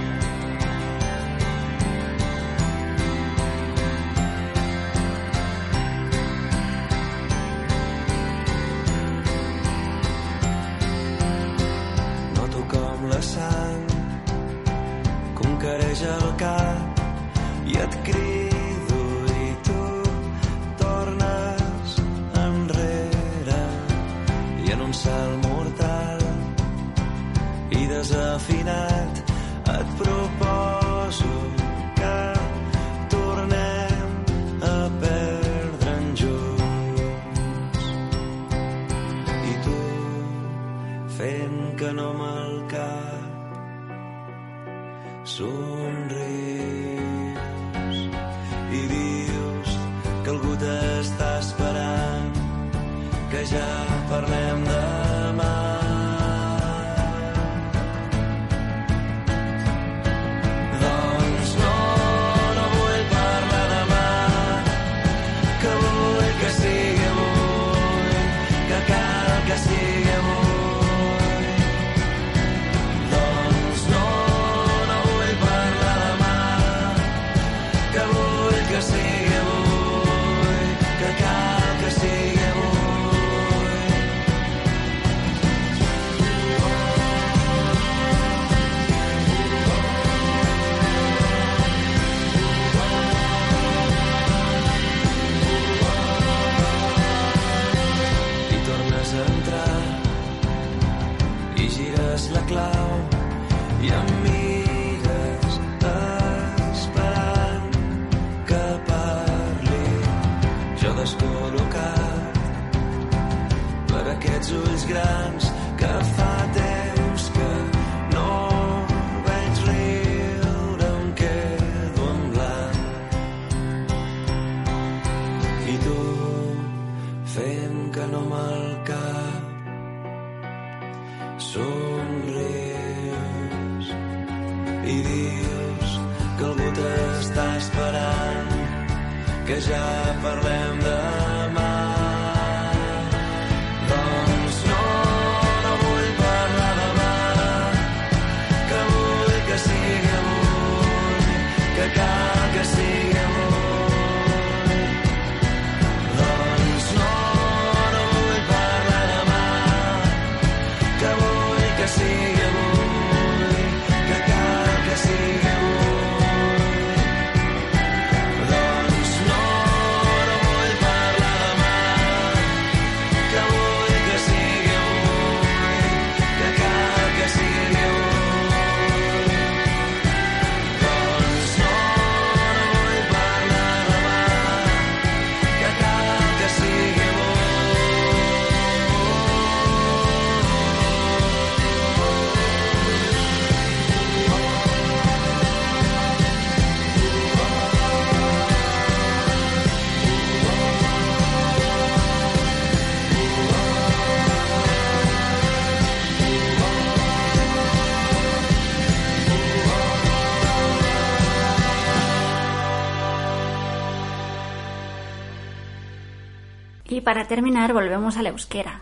para terminar, volvemos al euskera.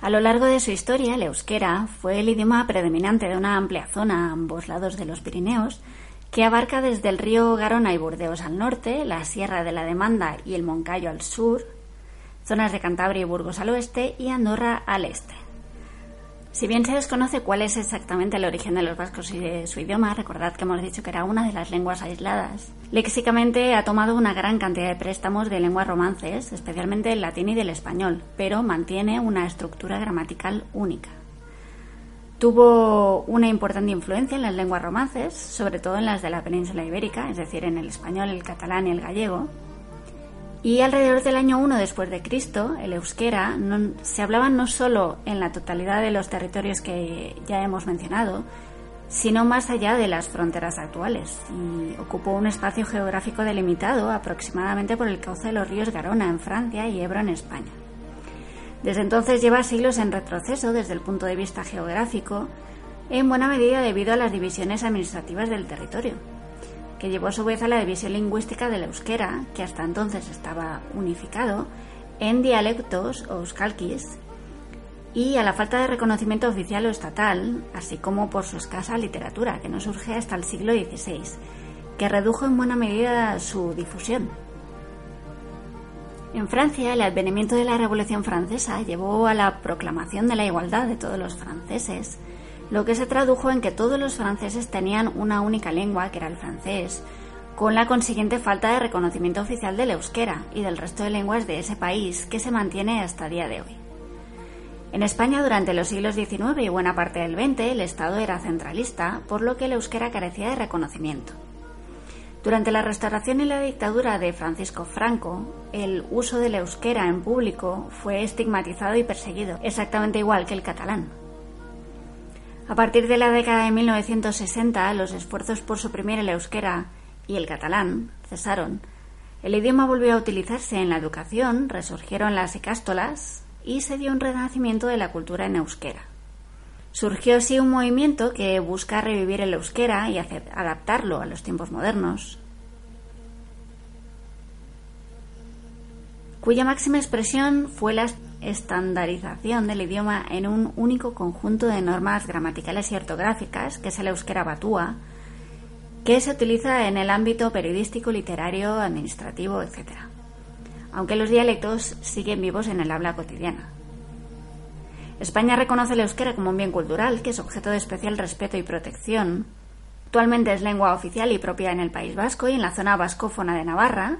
A lo largo de su historia, el euskera fue el idioma predominante de una amplia zona a ambos lados de los Pirineos, que abarca desde el río Garona y Burdeos al norte, la Sierra de la Demanda y el Moncayo al sur, zonas de Cantabria y Burgos al oeste y Andorra al este. Si bien se desconoce cuál es exactamente el origen de los vascos y de su idioma, recordad que hemos dicho que era una de las lenguas aisladas. Léxicamente ha tomado una gran cantidad de préstamos de lenguas romances, especialmente del latín y del español, pero mantiene una estructura gramatical única. Tuvo una importante influencia en las lenguas romances, sobre todo en las de la península ibérica, es decir, en el español, el catalán y el gallego, y alrededor del año 1 después de Cristo, el euskera se hablaba no solo en la totalidad de los territorios que ya hemos mencionado, sino más allá de las fronteras actuales, y ocupó un espacio geográfico delimitado aproximadamente por el cauce de los ríos Garona en Francia y Ebro en España. Desde entonces lleva siglos en retroceso desde el punto de vista geográfico, en buena medida debido a las divisiones administrativas del territorio que llevó a su vez a la división lingüística del euskera, que hasta entonces estaba unificado, en dialectos o euskalkis, y a la falta de reconocimiento oficial o estatal, así como por su escasa literatura, que no surge hasta el siglo XVI, que redujo en buena medida su difusión. En Francia, el advenimiento de la Revolución Francesa llevó a la proclamación de la igualdad de todos los franceses, lo que se tradujo en que todos los franceses tenían una única lengua, que era el francés, con la consiguiente falta de reconocimiento oficial del euskera y del resto de lenguas de ese país, que se mantiene hasta día de hoy. En España, durante los siglos XIX y buena parte del XX, el Estado era centralista, por lo que el euskera carecía de reconocimiento. Durante la restauración y la dictadura de Francisco Franco, el uso del euskera en público fue estigmatizado y perseguido, exactamente igual que el catalán. A partir de la década de 1960, los esfuerzos por suprimir el euskera y el catalán cesaron. El idioma volvió a utilizarse en la educación, resurgieron las ecástolas y se dio un renacimiento de la cultura en euskera. Surgió así un movimiento que busca revivir el euskera y adaptarlo a los tiempos modernos, cuya máxima expresión fue la estandarización del idioma en un único conjunto de normas gramaticales y ortográficas, que es el euskera batúa, que se utiliza en el ámbito periodístico, literario, administrativo, etc. Aunque los dialectos siguen vivos en el habla cotidiana. España reconoce el euskera como un bien cultural que es objeto de especial respeto y protección. Actualmente es lengua oficial y propia en el País Vasco y en la zona vascófona de Navarra.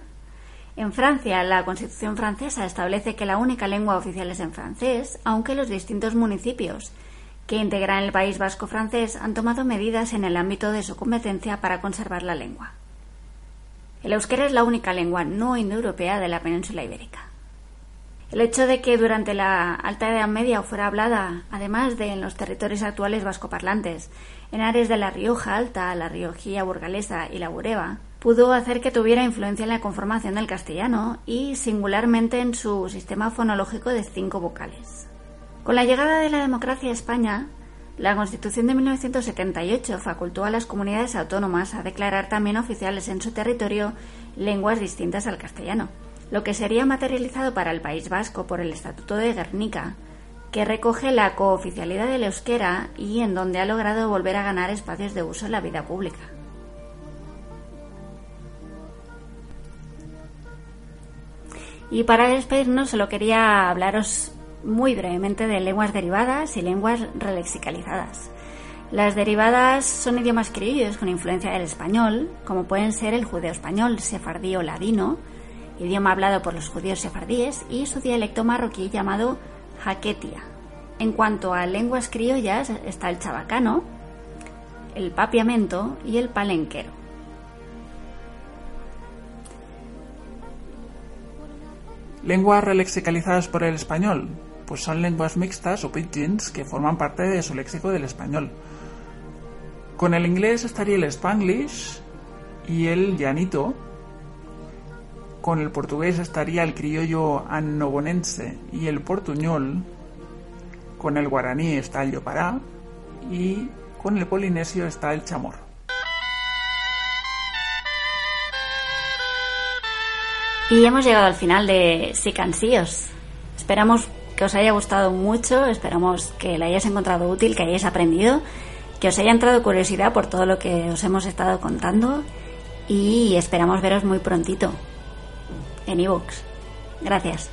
En Francia, la Constitución francesa establece que la única lengua oficial es en francés, aunque los distintos municipios que integran el País Vasco francés han tomado medidas en el ámbito de su competencia para conservar la lengua. El euskera es la única lengua no indoeuropea de la península ibérica. El hecho de que durante la Alta Edad Media fuera hablada, además de en los territorios actuales vascoparlantes, en áreas de la Rioja Alta, la Riojía burgalesa y la Bureba, pudo hacer que tuviera influencia en la conformación del castellano y singularmente en su sistema fonológico de cinco vocales. Con la llegada de la democracia a España, La Constitución de 1978 facultó a las comunidades autónomas a declarar también oficiales en su territorio lenguas distintas al castellano, lo que sería materializado para el País Vasco por el Estatuto de Guernica, que recoge la cooficialidad del euskera y en donde ha logrado volver a ganar espacios de uso en la vida pública. Y para despedirnos solo quería hablaros muy brevemente de lenguas derivadas y lenguas relexicalizadas. Las derivadas son idiomas criollos con influencia del español, como pueden ser el judeo-español, sefardí o ladino, idioma hablado por los judíos sefardíes, y su dialecto marroquí llamado jaquetia. En cuanto a lenguas criollas está el chabacano, el papiamento y el palenquero. Lenguas relexicalizadas por el español, pues son lenguas mixtas o pidgins que forman parte de su léxico del español. Con el inglés estaría el spanglish y el llanito. Con el portugués estaría el criollo annobonense y el portuñol. Con el guaraní está el yopará y con el polinesio está el chamorro. Y hemos llegado al final de Sicansíos. Esperamos que os haya gustado mucho, esperamos que la hayáis encontrado útil, que hayáis aprendido, que os haya entrado curiosidad por todo lo que os hemos estado contando y esperamos veros muy prontito en ebooks. Gracias.